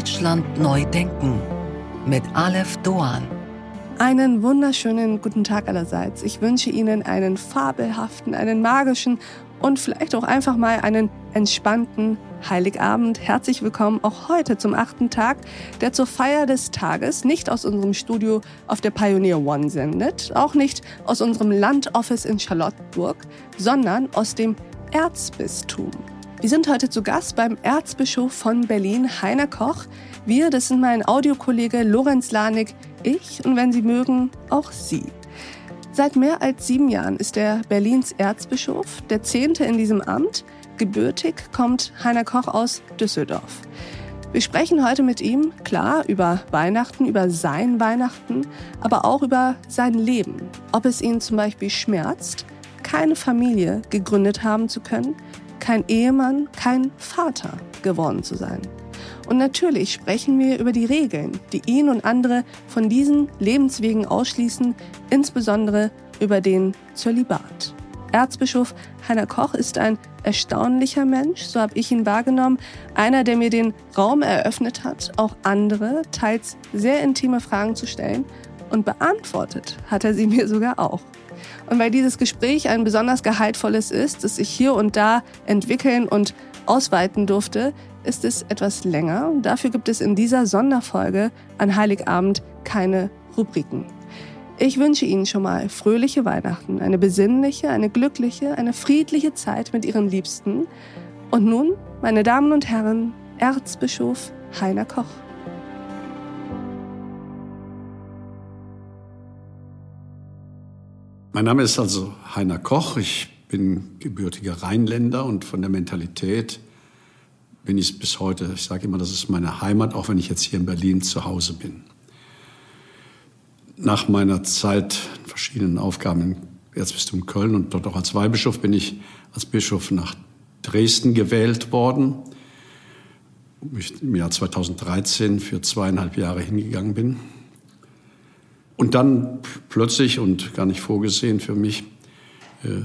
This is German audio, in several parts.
Deutschland neu denken mit Aleph Doan. Einen wunderschönen guten Tag allerseits. Ich wünsche Ihnen einen fabelhaften, einen magischen und vielleicht auch einfach mal einen entspannten Heiligabend. Herzlich willkommen auch heute zum achten Tag, der zur Feier des Tages nicht aus unserem Studio auf der Pioneer One sendet, auch nicht aus unserem Landoffice in Charlottenburg, sondern aus dem Erzbistum. Wir sind heute zu Gast beim Erzbischof von Berlin, Heiner Koch. Wir, das sind mein Audiokollege Lorenz Lanig, ich und wenn Sie mögen, auch Sie. Seit mehr als sieben Jahren ist er Berlins Erzbischof, der zehnte in diesem Amt. Gebürtig kommt Heiner Koch aus Düsseldorf. Wir sprechen heute mit ihm, klar, über Weihnachten, über sein Weihnachten, aber auch über sein Leben. Ob es ihn zum Beispiel schmerzt, keine Familie gegründet haben zu können, kein Ehemann, kein Vater geworden zu sein. Und natürlich sprechen wir über die Regeln, die ihn und andere von diesen Lebenswegen ausschließen, insbesondere über den Zölibat. Erzbischof Heiner Koch ist ein erstaunlicher Mensch, so habe ich ihn wahrgenommen, einer, der mir den Raum eröffnet hat, auch andere, teils sehr intime Fragen zu stellen und beantwortet hat er sie mir sogar auch. Und weil dieses Gespräch ein besonders gehaltvolles ist, das sich hier und da entwickeln und ausweiten durfte, ist es etwas länger. Dafür gibt es in dieser Sonderfolge an Heiligabend keine Rubriken. Ich wünsche Ihnen schon mal fröhliche Weihnachten, eine besinnliche, eine glückliche, eine friedliche Zeit mit Ihren Liebsten. Und nun, meine Damen und Herren, Erzbischof Heiner Koch. Mein Name ist also Heiner Koch. Ich bin gebürtiger Rheinländer und von der Mentalität bin ich bis heute. Ich sage immer, das ist meine Heimat, auch wenn ich jetzt hier in Berlin zu Hause bin. Nach meiner Zeit verschiedenen Aufgaben im Erzbistum Köln und dort auch als Weihbischof bin ich als Bischof nach Dresden gewählt worden, wo ich im Jahr 2013 für zweieinhalb Jahre hingegangen bin. Und dann plötzlich und gar nicht vorgesehen für mich äh,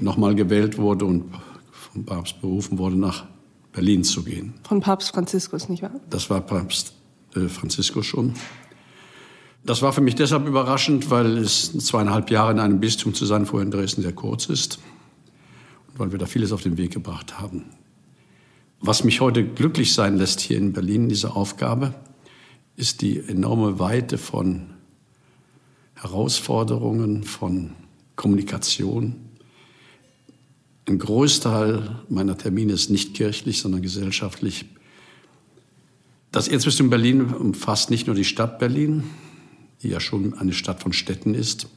nochmal gewählt wurde und vom Papst berufen wurde, nach Berlin zu gehen. Von Papst Franziskus, nicht wahr? Das war Papst äh, Franziskus schon. Das war für mich deshalb überraschend, weil es zweieinhalb Jahre in einem Bistum zu sein vorher in Dresden sehr kurz ist und weil wir da vieles auf den Weg gebracht haben. Was mich heute glücklich sein lässt hier in Berlin, diese Aufgabe, ist die enorme Weite von Herausforderungen, von Kommunikation, ein Großteil meiner Termine ist nicht kirchlich, sondern gesellschaftlich. Das Erzbistum Berlin umfasst nicht nur die Stadt Berlin, die ja schon eine Stadt von Städten ist,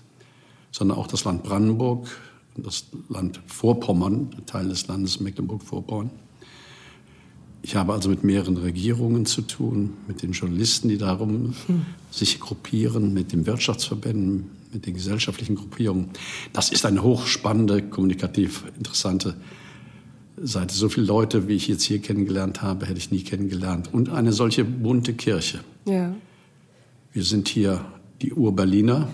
sondern auch das Land Brandenburg, das Land Vorpommern, Teil des Landes Mecklenburg-Vorpommern. Ich habe also mit mehreren Regierungen zu tun, mit den Journalisten, die darum hm. sich gruppieren, mit den Wirtschaftsverbänden, mit den gesellschaftlichen Gruppierungen. Das ist eine hochspannende, kommunikativ interessante Seite. So viele Leute, wie ich jetzt hier kennengelernt habe, hätte ich nie kennengelernt. Und eine solche bunte Kirche. Ja. Wir sind hier die Ur-Berliner.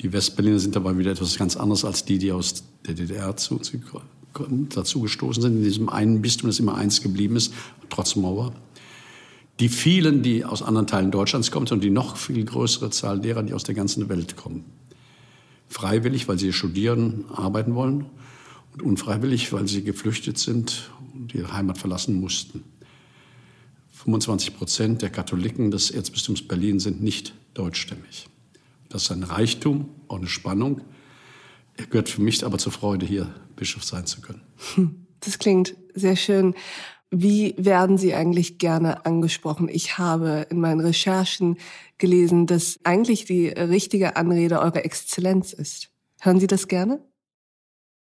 Die Westberliner sind dabei wieder etwas ganz anderes als die, die aus der DDR zu uns dazu gestoßen sind, in diesem einen Bistum, das immer eins geblieben ist, trotz Mauer die vielen, die aus anderen Teilen Deutschlands kommen und die noch viel größere Zahl derer, die aus der ganzen Welt kommen. Freiwillig, weil sie studieren, arbeiten wollen und unfreiwillig, weil sie geflüchtet sind und ihre Heimat verlassen mussten. 25 Prozent der Katholiken des Erzbistums Berlin sind nicht deutschstämmig. Das ist ein Reichtum, auch eine Spannung. Er gehört für mich aber zur Freude, hier Bischof sein zu können. Das klingt sehr schön. Wie werden Sie eigentlich gerne angesprochen? Ich habe in meinen Recherchen gelesen, dass eigentlich die richtige Anrede Eure Exzellenz ist. Hören Sie das gerne?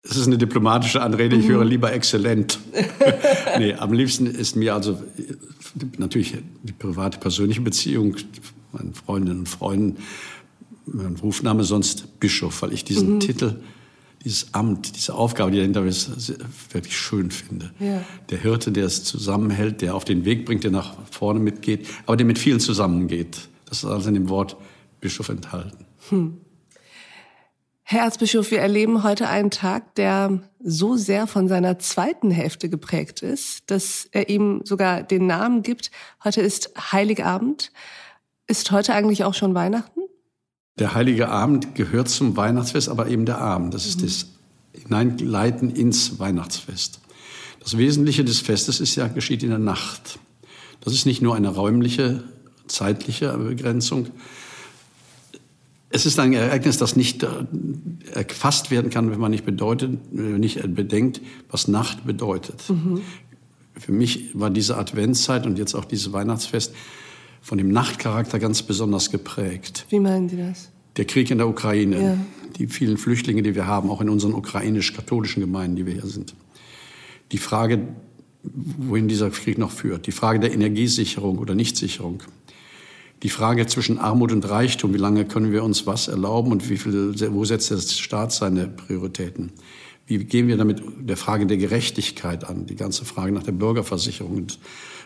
Es ist eine diplomatische Anrede, ich mhm. höre lieber exzellent. nee, am liebsten ist mir also natürlich die private, persönliche Beziehung, meinen Freundinnen und Freunden, mein Rufname sonst Bischof, weil ich diesen mhm. Titel dieses Amt, diese Aufgabe, die dahinter ist, wirklich schön finde. Ja. Der Hirte, der es zusammenhält, der auf den Weg bringt, der nach vorne mitgeht, aber der mit vielen zusammengeht. Das ist alles in dem Wort Bischof enthalten. Hm. Herr Erzbischof, wir erleben heute einen Tag, der so sehr von seiner zweiten Hälfte geprägt ist, dass er ihm sogar den Namen gibt. Heute ist Heiligabend. Ist heute eigentlich auch schon Weihnachten? Der Heilige Abend gehört zum Weihnachtsfest, aber eben der Abend. Das ist mhm. das Hineinleiten ins Weihnachtsfest. Das Wesentliche des Festes ist ja, geschieht in der Nacht. Das ist nicht nur eine räumliche, zeitliche Begrenzung, es ist ein Ereignis, das nicht äh, erfasst werden kann, wenn man nicht, bedeutet, äh, nicht bedenkt, was Nacht bedeutet. Mhm. Für mich war diese Adventszeit und jetzt auch dieses Weihnachtsfest von dem Nachtcharakter ganz besonders geprägt. Wie meinen Sie das? Der Krieg in der Ukraine, ja. die vielen Flüchtlinge, die wir haben, auch in unseren ukrainisch-katholischen Gemeinden, die wir hier sind. Die Frage, wohin dieser Krieg noch führt, die Frage der Energiesicherung oder Nichtsicherung, die Frage zwischen Armut und Reichtum, wie lange können wir uns was erlauben und wie viel, wo setzt der Staat seine Prioritäten? Wie gehen wir damit der Frage der Gerechtigkeit an? Die ganze Frage nach der Bürgerversicherung und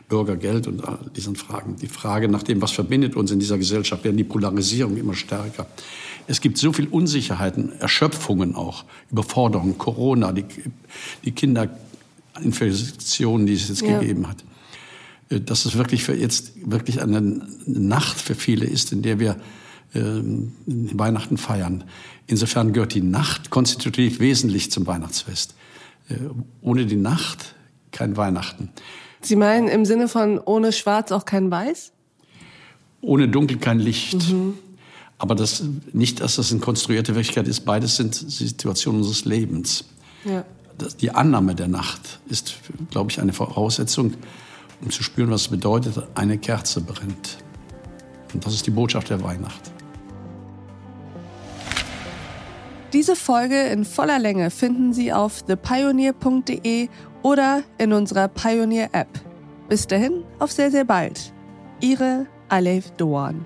Bürgergeld und all diesen Fragen. Die Frage nach dem, was verbindet uns in dieser Gesellschaft, werden die Polarisierung immer stärker. Es gibt so viel Unsicherheiten, Erschöpfungen auch, Überforderungen, Corona, die, die Kinderinfektionen, die es jetzt ja. gegeben hat. Äh, dass es wirklich für jetzt wirklich eine Nacht für viele ist, in der wir Weihnachten feiern. Insofern gehört die Nacht konstitutiv wesentlich zum Weihnachtsfest. Äh, ohne die Nacht kein Weihnachten. Sie meinen im Sinne von ohne Schwarz auch kein Weiß? Ohne Dunkel kein Licht. Mhm. Aber das, nicht, dass das eine konstruierte Wirklichkeit ist. Beides sind Situationen unseres Lebens. Ja. Die Annahme der Nacht ist, glaube ich, eine Voraussetzung um zu spüren, was es bedeutet, eine Kerze brennt. Und das ist die Botschaft der Weihnacht. Diese Folge in voller Länge finden Sie auf thepioneer.de oder in unserer Pioneer App. Bis dahin, auf sehr, sehr bald. Ihre Alef Doan.